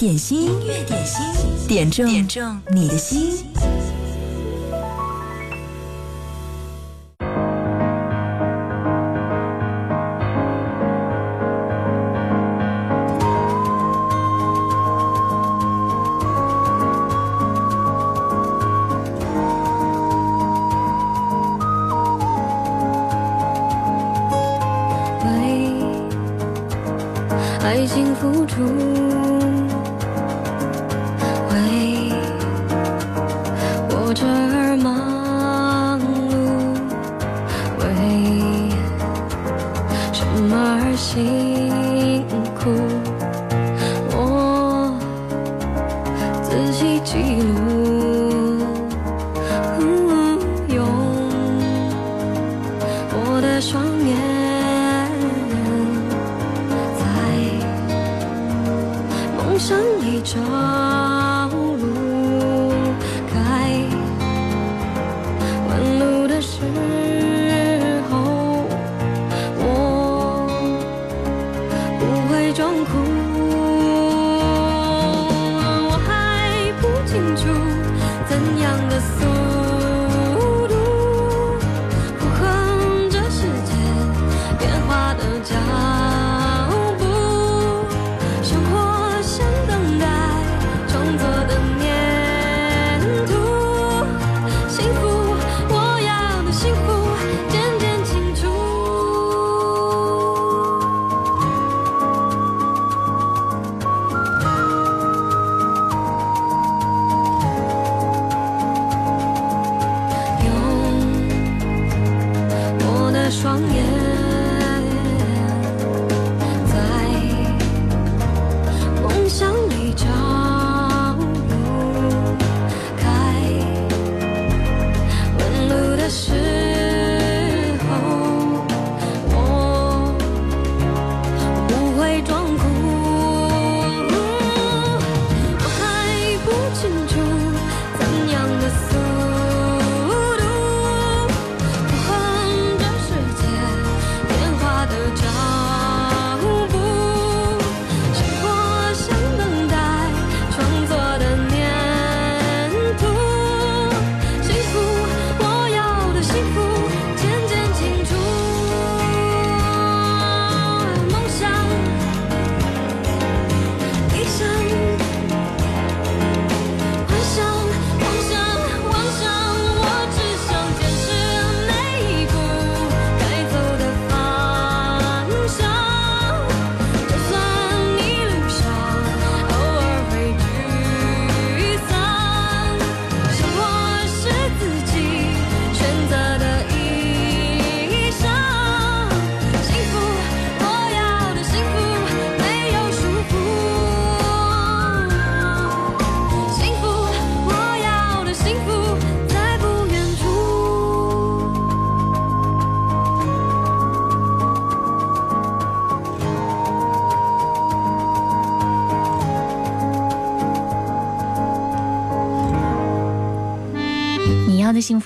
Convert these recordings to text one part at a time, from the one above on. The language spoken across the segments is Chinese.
点心，点心，点中点中你的心。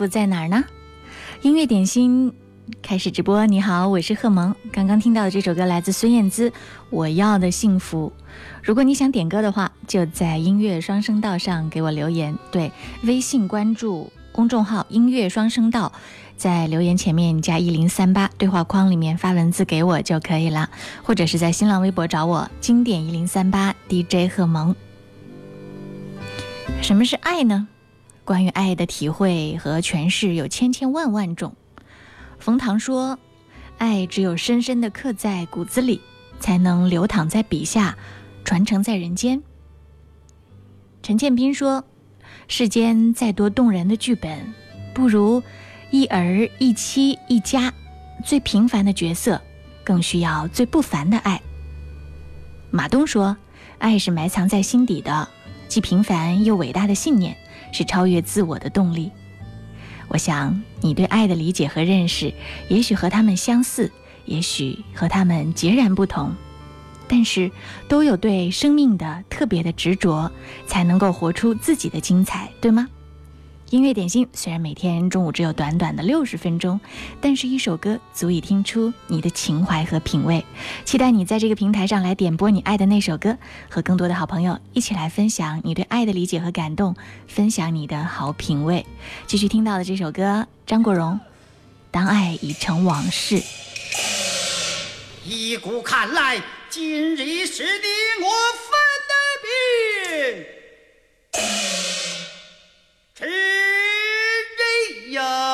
在哪儿呢？音乐点心开始直播。你好，我是贺萌。刚刚听到的这首歌来自孙燕姿，《我要的幸福》。如果你想点歌的话，就在音乐双声道上给我留言。对，微信关注公众号“音乐双声道”，在留言前面加一零三八，对话框里面发文字给我就可以了。或者是在新浪微博找我，经典一零三八 DJ 贺萌。什么是爱呢？关于爱的体会和诠释有千千万万种。冯唐说：“爱只有深深的刻在骨子里，才能流淌在笔下，传承在人间。”陈建斌说：“世间再多动人的剧本，不如一儿一妻一家最平凡的角色，更需要最不凡的爱。”马东说：“爱是埋藏在心底的，既平凡又伟大的信念。”是超越自我的动力。我想，你对爱的理解和认识，也许和他们相似，也许和他们截然不同，但是都有对生命的特别的执着，才能够活出自己的精彩，对吗？音乐点心虽然每天中午只有短短的六十分钟，但是一首歌足以听出你的情怀和品味。期待你在这个平台上来点播你爱的那首歌，和更多的好朋友一起来分享你对爱的理解和感动，分享你的好品味。继续听到的这首歌，张国荣，《当爱已成往事》。依古看来，今日是你我分的别。吃人呀！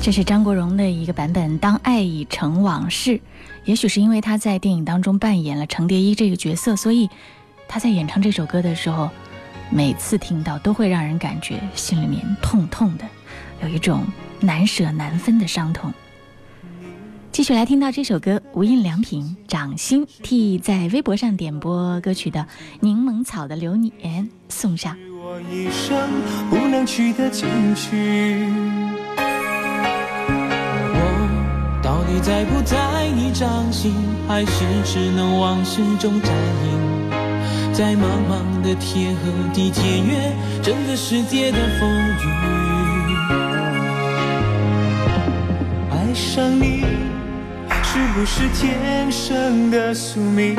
这是张国荣的一个版本《当爱已成往事》，也许是因为他在电影当中扮演了程蝶衣这个角色，所以他在演唱这首歌的时候，每次听到都会让人感觉心里面痛痛的，有一种难舍难分的伤痛。继续来听到这首歌《无印良品》掌心替在微博上点播歌曲的柠檬草的流年送上。在不在你掌心，还是只能往事中扎营？在茫茫的天和地间越，整个世界的风雨。爱上你，是不是天生的宿命？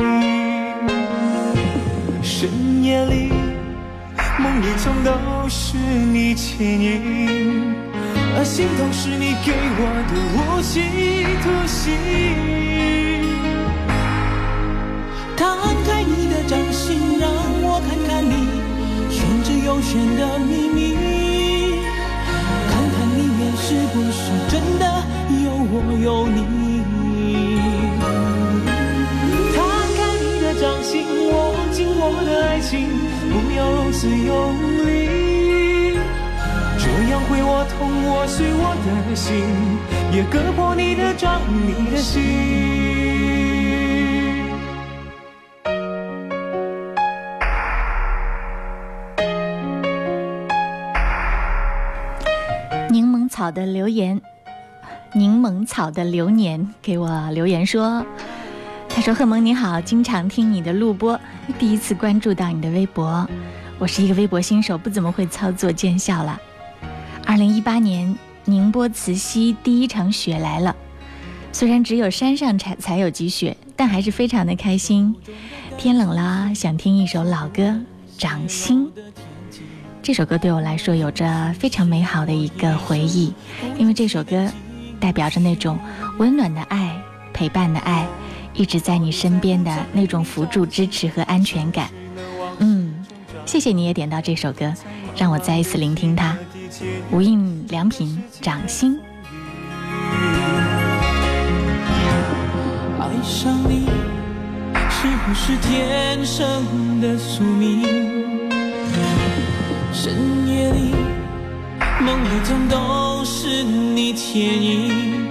深夜里，梦里总都是你倩影。而心痛是你给我的无期徒刑。摊开你的掌心，让我看看你玄之又玄的秘密，看看里面是不是真的有我有你。摊开你的掌心，握紧我的爱情，不要如此用力，这样会我。我我是的的的心，心。也割破你你掌，柠檬草的留言，柠檬草的流年给我留言说：“他说贺蒙你好，经常听你的录播，第一次关注到你的微博。我是一个微博新手，不怎么会操作，见笑了。”二零一八年，宁波慈溪第一场雪来了。虽然只有山上才才有积雪，但还是非常的开心。天冷了，想听一首老歌《掌心》。这首歌对我来说有着非常美好的一个回忆，因为这首歌代表着那种温暖的爱、陪伴的爱，一直在你身边的那种辅助、支持和安全感。嗯，谢谢你也点到这首歌，让我再一次聆听它。无印良品掌心爱上你是不是天生的宿命深夜里梦里总都是你倩影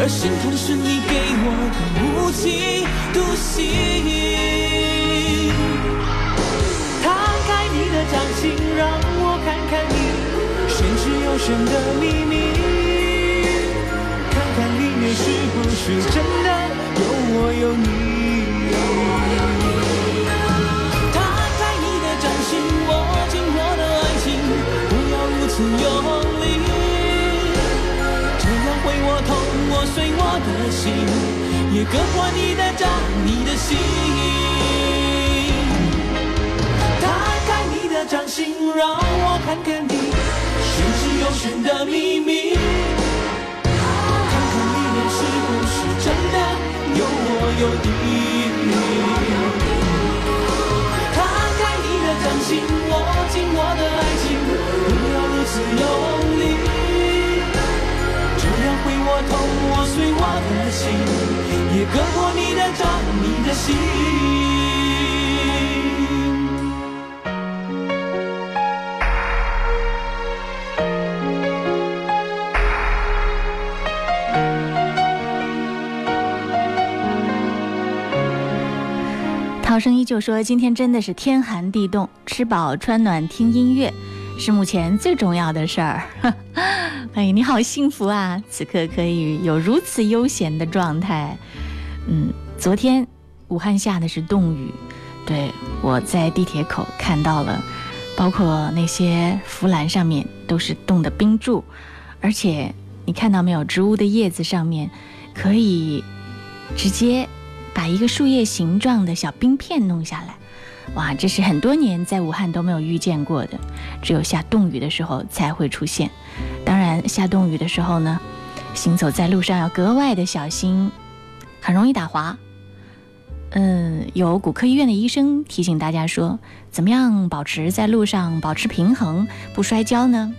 而心痛是你给我的无期徒刑摊开你的掌心让我看看你神的秘密，看看里面是不是真的有我有你。摊开你的掌心，握紧我的爱情，不要如此用力，这样会握痛我碎我的心，也割破你的掌，你的心。摊开你的掌心，让我看看。找寻的秘密，看看里面是不是真的有我有你。摊开你的掌心，握紧我的爱情，不要如此用力。这样会握痛，握碎我的心，也割破你的掌，你的心。老生依旧说：“今天真的是天寒地冻，吃饱穿暖听音乐是目前最重要的事儿。”哎，你好幸福啊！此刻可以有如此悠闲的状态。嗯，昨天武汉下的是冻雨，对，我在地铁口看到了，包括那些扶栏上面都是冻的冰柱，而且你看到没有，植物的叶子上面可以直接。把一个树叶形状的小冰片弄下来，哇，这是很多年在武汉都没有遇见过的，只有下冻雨的时候才会出现。当然，下冻雨的时候呢，行走在路上要格外的小心，很容易打滑。嗯，有骨科医院的医生提醒大家说，怎么样保持在路上保持平衡不摔跤呢？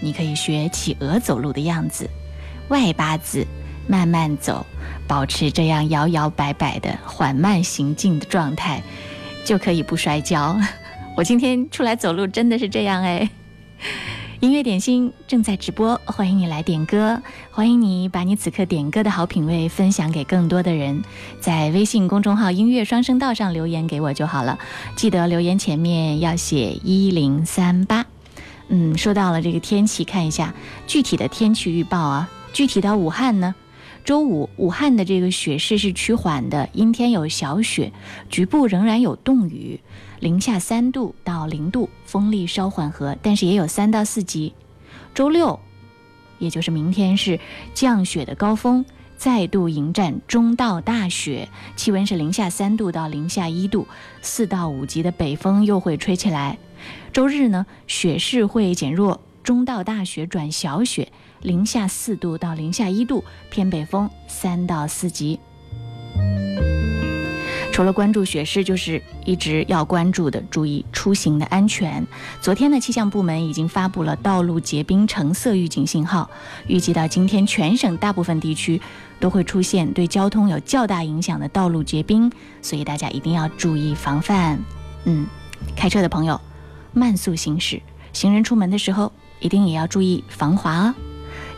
你可以学企鹅走路的样子，外八字。慢慢走，保持这样摇摇摆摆的缓慢行进的状态，就可以不摔跤。我今天出来走路真的是这样哎。音乐点心正在直播，欢迎你来点歌，欢迎你把你此刻点歌的好品味分享给更多的人，在微信公众号音乐双声道上留言给我就好了。记得留言前面要写一零三八。嗯，说到了这个天气，看一下具体的天气预报啊，具体到武汉呢。周五，武汉的这个雪势是趋缓的，阴天有小雪，局部仍然有冻雨，零下三度到零度，风力稍缓和，但是也有三到四级。周六，也就是明天是降雪的高峰，再度迎战中到大雪，气温是零下三度到零下一度，四到五级的北风又会吹起来。周日呢，雪势会减弱，中到大雪转小雪。零下四度到零下一度，偏北风三到四级。除了关注雪势，就是一直要关注的，注意出行的安全。昨天的气象部门已经发布了道路结冰橙色预警信号，预计到今天全省大部分地区都会出现对交通有较大影响的道路结冰，所以大家一定要注意防范。嗯，开车的朋友慢速行驶，行人出门的时候一定也要注意防滑哦。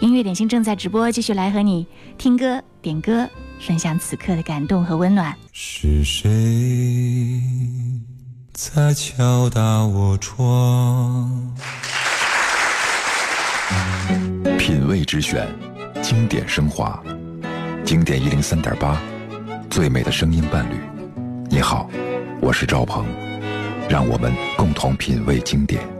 音乐点心正在直播，继续来和你听歌、点歌，分享此刻的感动和温暖。是谁在敲打我窗？品味之选，经典升华，经典一零三点八，最美的声音伴侣。你好，我是赵鹏，让我们共同品味经典。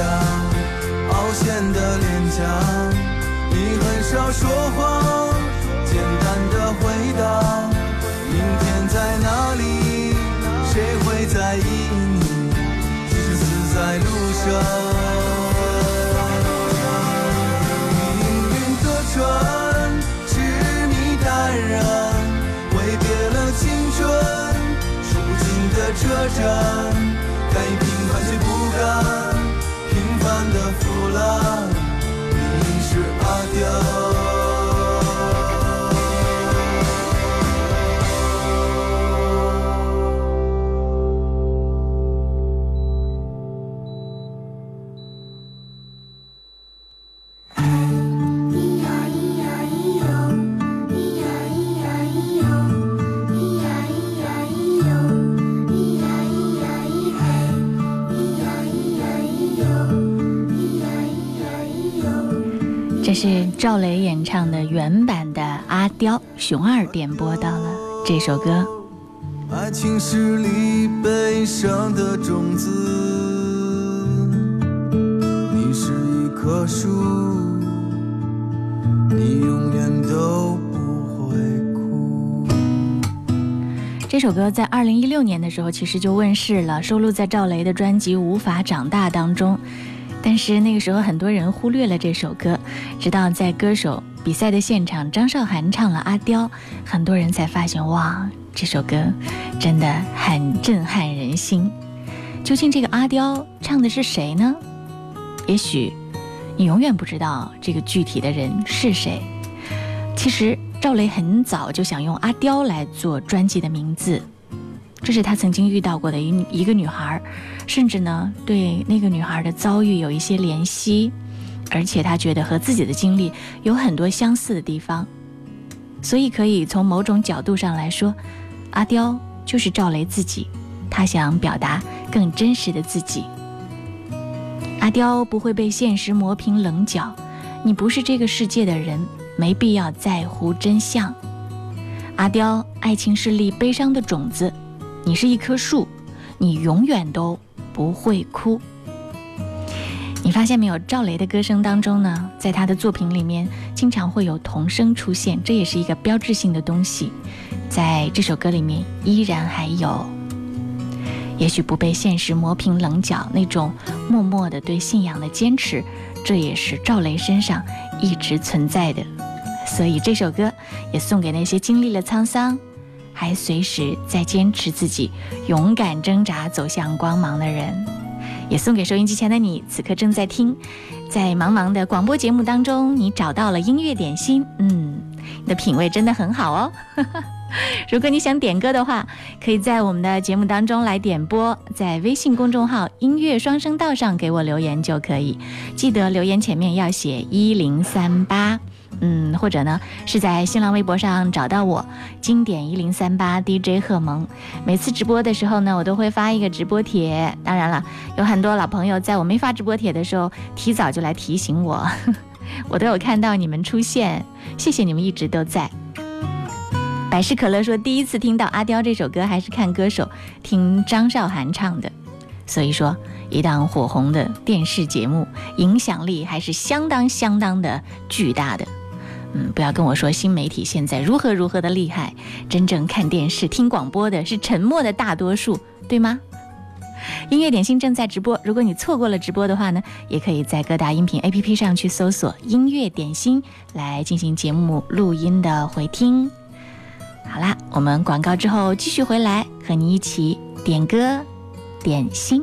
凹陷的脸颊，你很少说话，简单的回答。明天在哪里？谁会在意你？即使死在路上。命运的船，痴迷淡然，挥别了青春，数不尽的车站。有。赵雷演唱的原版的《阿刁》，熊二点播到了这首歌。爱情是是悲伤的种子，你你一棵树，永远都不会哭。这首歌在二零一六年的时候其实就问世了，收录在赵雷的专辑《无法长大》当中。但是那个时候，很多人忽略了这首歌，直到在歌手比赛的现场，张韶涵唱了《阿刁》，很多人才发现，哇，这首歌真的很震撼人心。究竟这个阿刁唱的是谁呢？也许你永远不知道这个具体的人是谁。其实赵雷很早就想用《阿刁》来做专辑的名字。这是他曾经遇到过的一一个女孩，甚至呢，对那个女孩的遭遇有一些怜惜，而且他觉得和自己的经历有很多相似的地方，所以可以从某种角度上来说，阿刁就是赵雷自己，他想表达更真实的自己。阿刁不会被现实磨平棱角，你不是这个世界的人，没必要在乎真相。阿刁，爱情是粒悲伤的种子。你是一棵树，你永远都不会枯。你发现没有？赵雷的歌声当中呢，在他的作品里面，经常会有童声出现，这也是一个标志性的东西。在这首歌里面，依然还有，也许不被现实磨平棱角，那种默默的对信仰的坚持，这也是赵雷身上一直存在的。所以这首歌也送给那些经历了沧桑。还随时在坚持自己，勇敢挣扎走向光芒的人，也送给收音机前的你。此刻正在听，在茫茫的广播节目当中，你找到了音乐点心，嗯，你的品味真的很好哦。如果你想点歌的话，可以在我们的节目当中来点播，在微信公众号“音乐双声道”上给我留言就可以，记得留言前面要写一零三八。嗯，或者呢，是在新浪微博上找到我，经典一零三八 DJ 贺萌。每次直播的时候呢，我都会发一个直播帖。当然了，有很多老朋友在我没发直播帖的时候，提早就来提醒我，我都有看到你们出现，谢谢你们一直都在。百事可乐说，第一次听到阿刁这首歌还是看歌手听张韶涵唱的，所以说，一档火红的电视节目影响力还是相当相当的巨大的。嗯，不要跟我说新媒体现在如何如何的厉害，真正看电视听广播的是沉默的大多数，对吗？音乐点心正在直播，如果你错过了直播的话呢，也可以在各大音频 A P P 上去搜索“音乐点心”来进行节目录音的回听。好啦，我们广告之后继续回来和你一起点歌点心。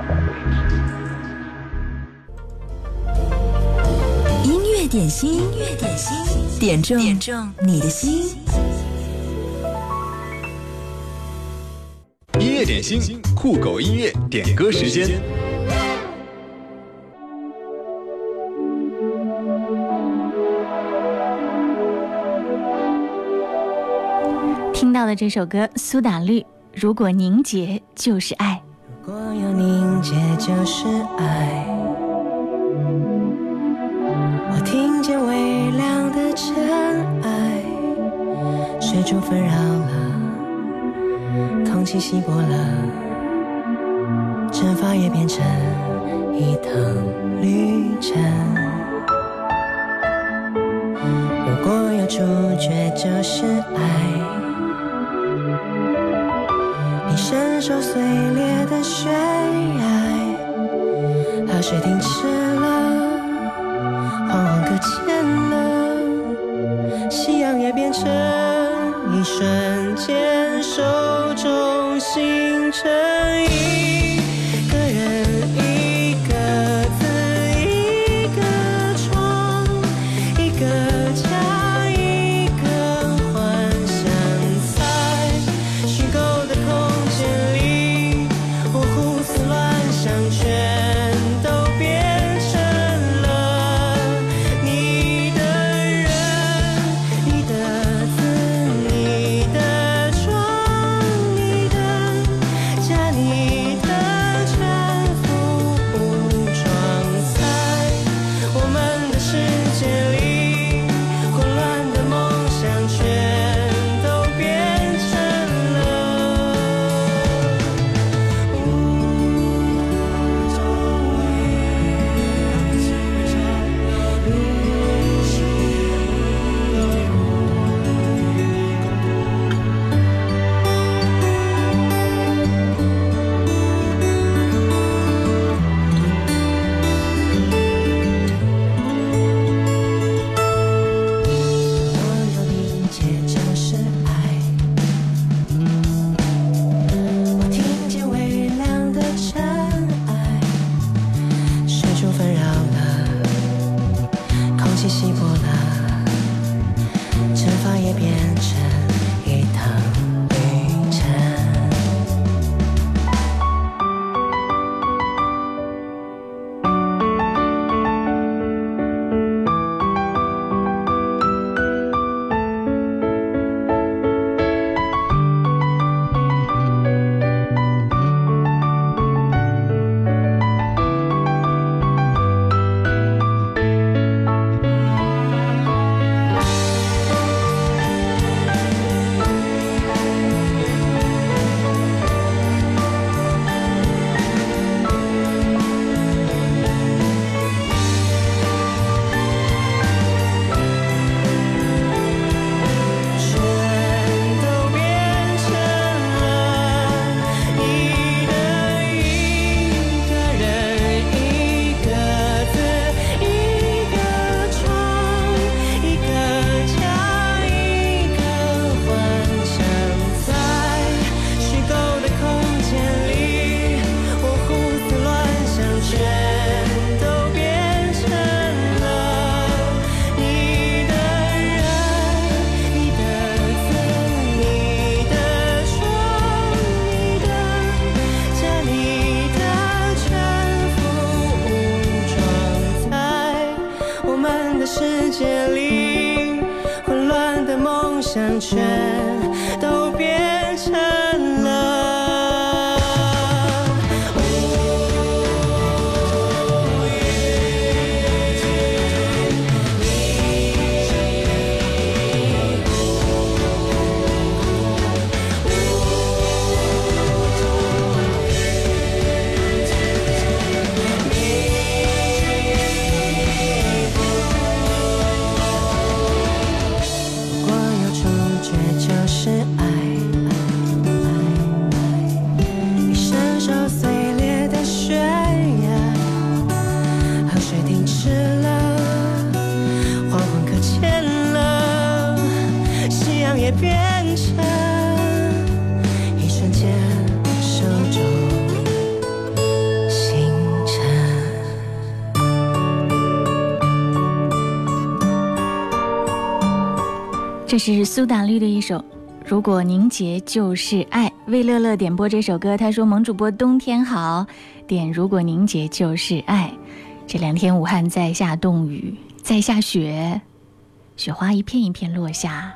点心，音乐点心，点中点中你的心。音乐点心，酷狗音乐点歌时间。听到的这首歌《苏打绿》，如果凝结就是爱。如果有凝结就是爱。水珠纷扰了，空气稀薄了，蒸发也变成一趟旅程。如果有主角，就是爱。你伸手碎。share. 是苏打绿的一首《如果凝结就是爱》，魏乐乐点播这首歌。他说：“萌主播冬天好点，如果凝结就是爱。”这两天武汉在下冻雨，在下雪，雪花一片一片落下。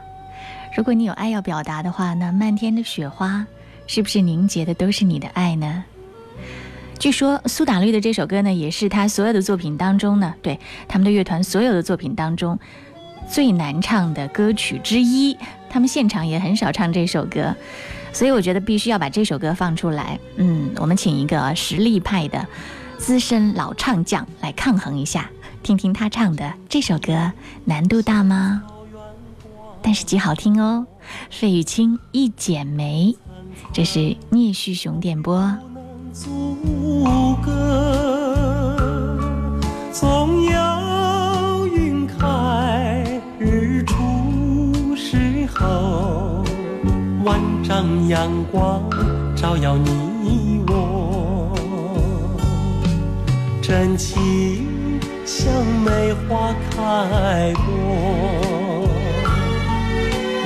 如果你有爱要表达的话，那漫天的雪花是不是凝结的都是你的爱呢？据说苏打绿的这首歌呢，也是他所有的作品当中呢，对他们的乐团所有的作品当中。最难唱的歌曲之一，他们现场也很少唱这首歌，所以我觉得必须要把这首歌放出来。嗯，我们请一个实力派的资深老唱将来抗衡一下，听听他唱的这首歌，难度大吗？但是极好听哦。费玉清《一剪梅》，这是聂旭雄点播。让阳光照耀你我，真情像梅花开过，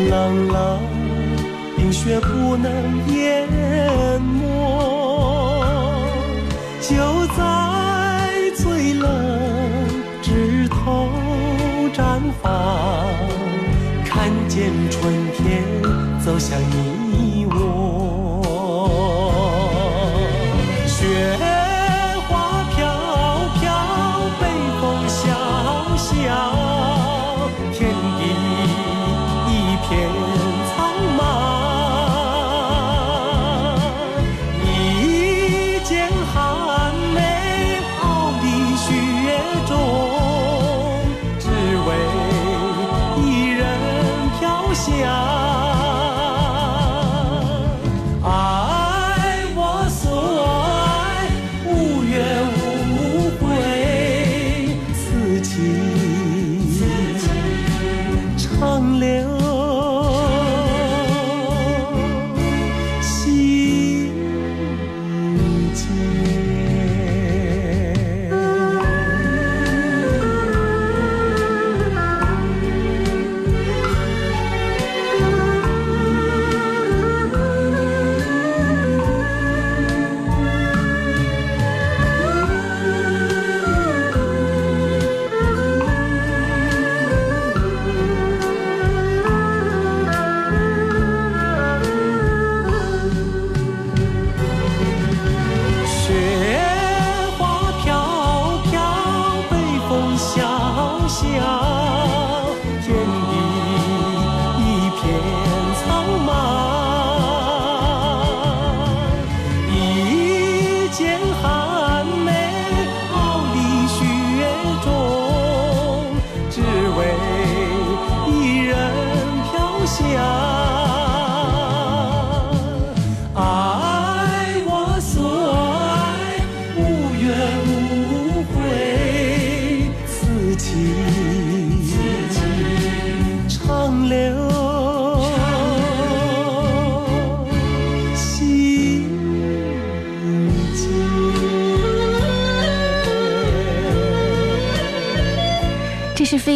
冷冷冰雪不能淹没，就在最冷枝头绽放，看见春天走向你。我。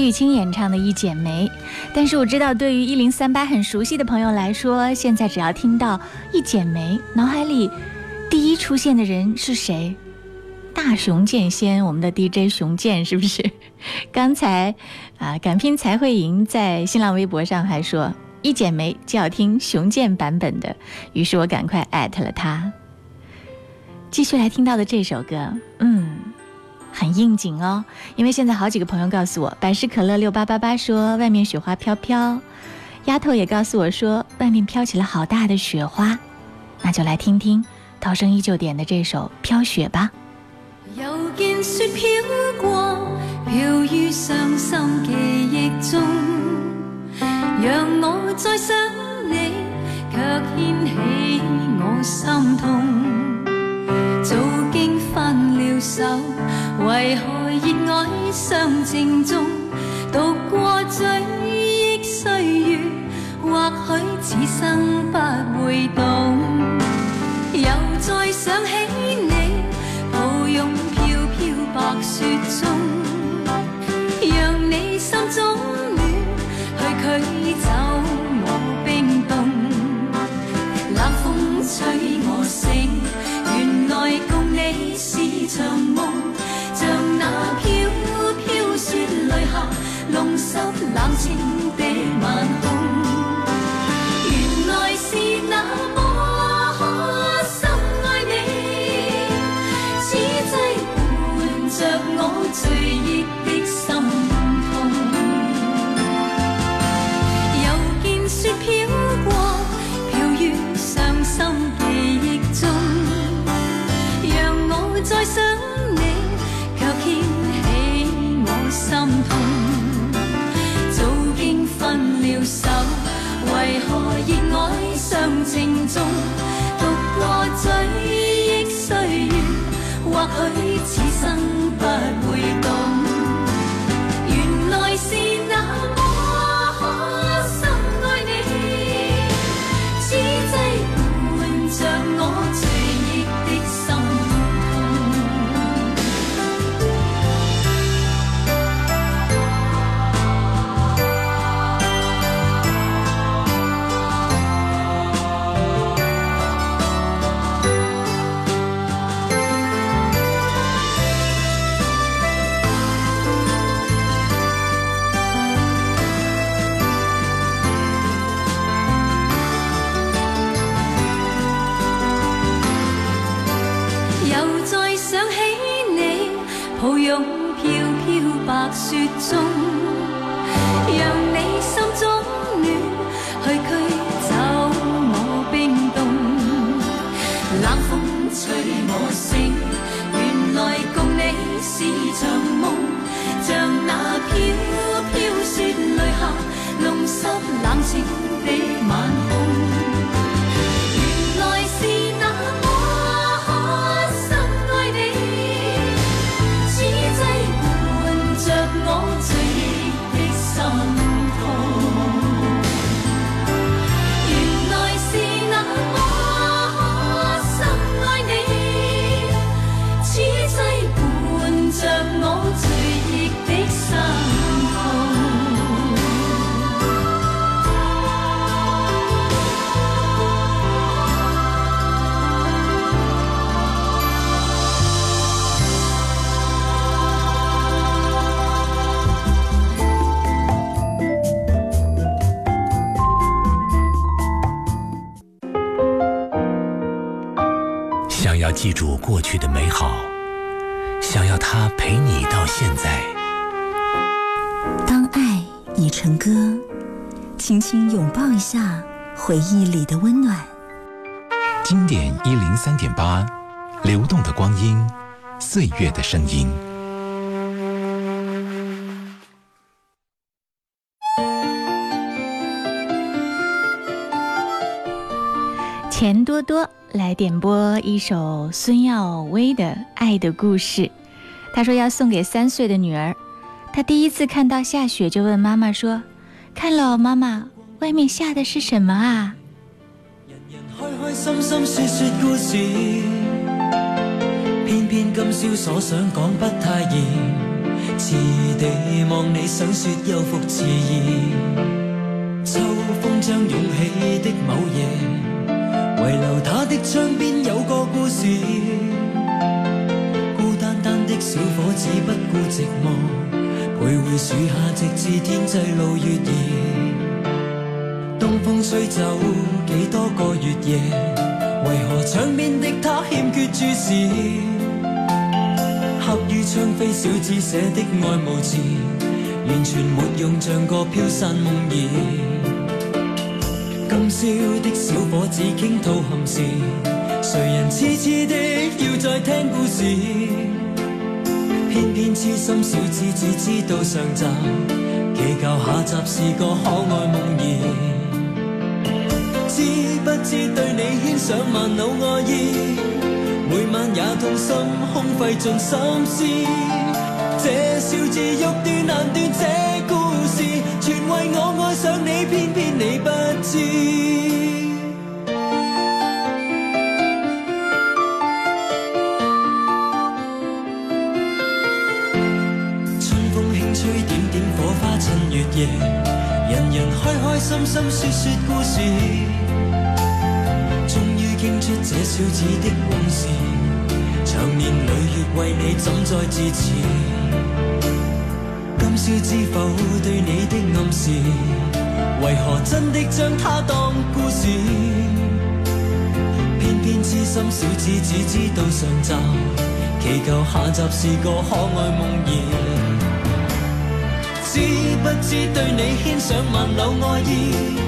玉清演唱的《一剪梅》，但是我知道，对于一零三八很熟悉的朋友来说，现在只要听到《一剪梅》，脑海里第一出现的人是谁？大雄剑仙，我们的 DJ 雄剑，是不是？刚才啊，敢拼才会赢在新浪微博上还说《一剪梅》就要听雄剑版本的，于是我赶快艾特了他。继续来听到的这首歌，嗯。很应景哦，因为现在好几个朋友告诉我，百事可乐六八八八说外面雪花飘飘，丫头也告诉我说外面飘起了好大的雪花，那就来听听涛声依旧点的这首《飘雪》吧。雪心心中，我我再想你，掀起痛。手，为何热爱尚情重？度过追忆岁月，或许此生不会懂。又再想起你，抱拥飘飘白雪。长梦，像那飘飘雪泪下，弄湿冷清的晚空。原来是那么深爱你，此际伴着我醉。岁月的声音。钱多多来点播一首孙耀威的《爱的故事》，他说要送给三岁的女儿。他第一次看到下雪，就问妈妈说：“看了，妈妈，外面下的是什么啊？”偏偏今宵所想讲不太易，迟地望你想说又复迟延。秋风将涌起的某夜，遗留他的窗边有个故事。孤单单的小伙子不顾寂寞，徘徊树下直至天际露月儿。东风吹走几多个月夜，为何窗边的他欠缺注视？刻於窗扉小子寫的愛慕字，完全没用，像個飄散夢兒。今宵的小伙子傾吐憾事，誰人痴痴的要再聽故事？偏偏痴心小子只知道上集，祈求下集是個可愛夢兒。知不知對你牽上萬缕愛意？每晚也痛心，空费尽心思。这笑字欲断难断，这故事全为我爱上你，偏偏你不知。春风轻吹，点点火花衬月夜，人人开开心心说说故事。出这小子的往事，长年累月为你枕在至持？今宵知否对你的暗示，为何真的将它当故事？偏偏痴心小子只知道上集，祈求下集是个可爱梦儿。知不知对你牵上万缕爱意？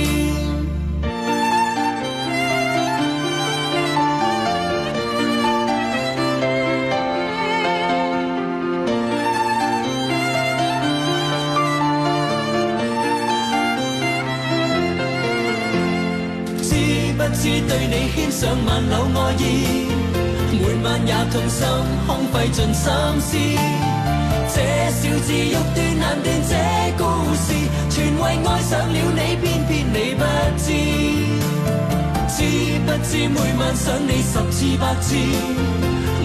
对你牵上万缕爱意，每晚也痛心，空费尽心思。这小字欲断难断，这故事全为爱上了你，偏偏你不知。知不知每晚想你十次百次，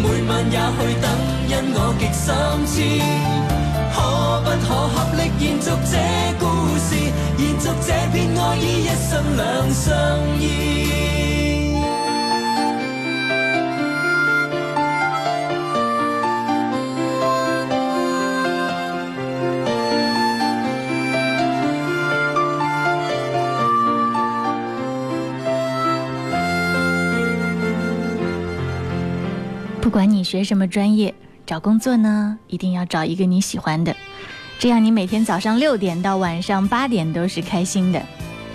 每晚也去等，因我极心痴。可不可合力延续这故事，延续这片爱意，一生两相依。不管你学什么专业。找工作呢，一定要找一个你喜欢的，这样你每天早上六点到晚上八点都是开心的。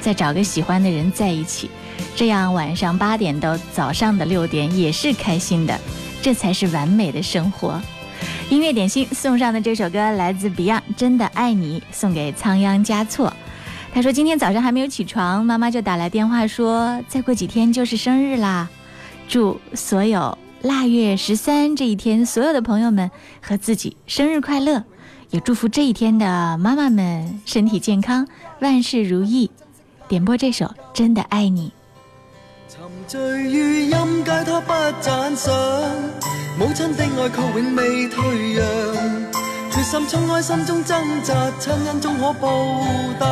再找个喜欢的人在一起，这样晚上八点到早上的六点也是开心的，这才是完美的生活。音乐点心送上的这首歌来自 Beyond，《真的爱你》，送给仓央嘉措。他说今天早上还没有起床，妈妈就打来电话说，再过几天就是生日啦，祝所有。腊月十三这一天，所有的朋友们和自己生日快乐，也祝福这一天的妈妈们身体健康，万事如意。点播这首《真的爱你》。沉醉于音阶，他不赞赏，母亲的爱却永未退让，决心冲开心中挣扎，亲恩终可报答。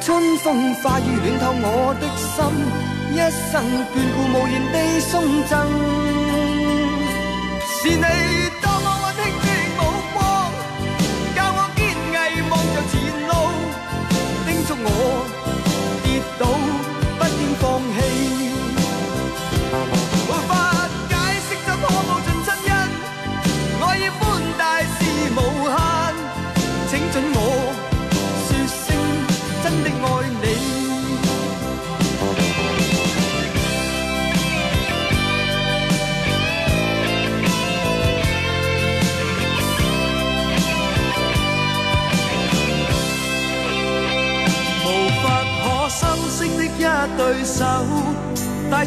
春风化雨暖透我的心。一生眷顾，无言地送赠。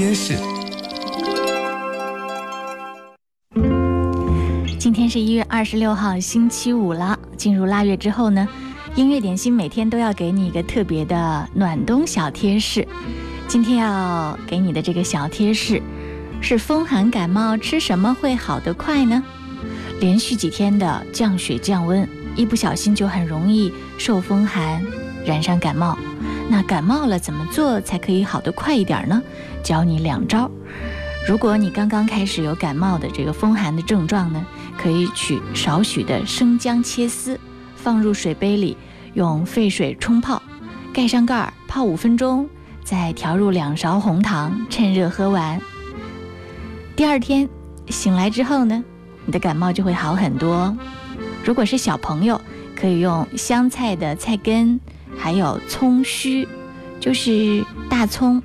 贴士。今天是一月二十六号，星期五了。进入腊月之后呢，音乐点心每天都要给你一个特别的暖冬小贴士。今天要给你的这个小贴士是：风寒感冒吃什么会好得快呢？连续几天的降雪降温，一不小心就很容易受风寒，染上感冒。那感冒了怎么做才可以好得快一点呢？教你两招。如果你刚刚开始有感冒的这个风寒的症状呢，可以取少许的生姜切丝，放入水杯里，用沸水冲泡，盖上盖儿泡五分钟，再调入两勺红糖，趁热喝完。第二天醒来之后呢，你的感冒就会好很多。如果是小朋友，可以用香菜的菜根。还有葱须，就是大葱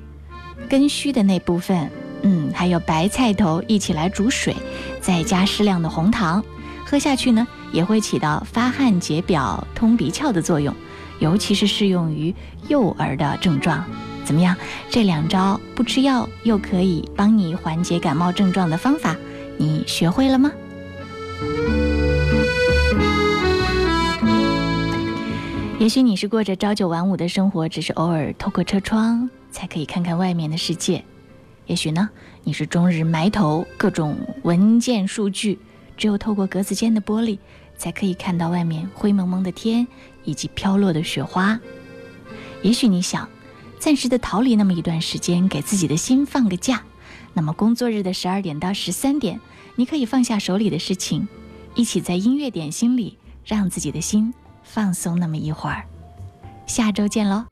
根须的那部分，嗯，还有白菜头，一起来煮水，再加适量的红糖，喝下去呢，也会起到发汗解表、通鼻窍的作用，尤其是适用于幼儿的症状。怎么样？这两招不吃药又可以帮你缓解感冒症状的方法，你学会了吗？也许你是过着朝九晚五的生活，只是偶尔透过车窗才可以看看外面的世界；也许呢，你是终日埋头各种文件数据，只有透过格子间的玻璃才可以看到外面灰蒙蒙的天以及飘落的雪花。也许你想暂时的逃离那么一段时间，给自己的心放个假。那么工作日的十二点到十三点，你可以放下手里的事情，一起在音乐点心里让自己的心。放松那么一会儿，下周见喽。